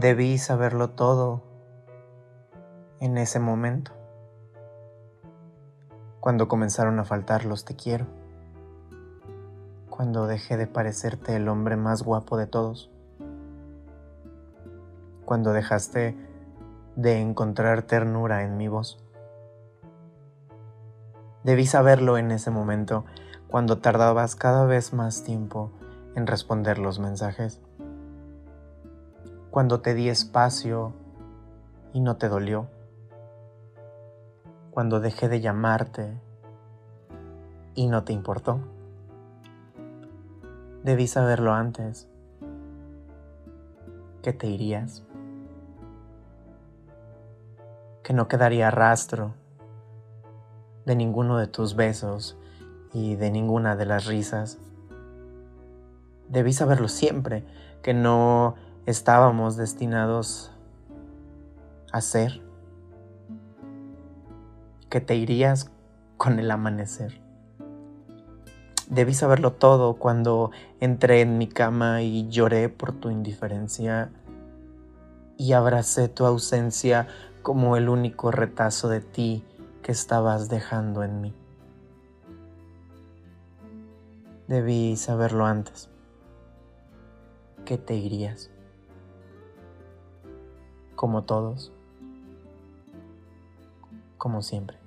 Debí saberlo todo en ese momento, cuando comenzaron a faltar los te quiero, cuando dejé de parecerte el hombre más guapo de todos, cuando dejaste de encontrar ternura en mi voz. Debí saberlo en ese momento, cuando tardabas cada vez más tiempo en responder los mensajes cuando te di espacio y no te dolió, cuando dejé de llamarte y no te importó. Debí saberlo antes, que te irías, que no quedaría rastro de ninguno de tus besos y de ninguna de las risas. Debí saberlo siempre, que no estábamos destinados a ser, que te irías con el amanecer. Debí saberlo todo cuando entré en mi cama y lloré por tu indiferencia y abracé tu ausencia como el único retazo de ti que estabas dejando en mí. Debí saberlo antes, que te irías como todos, como siempre.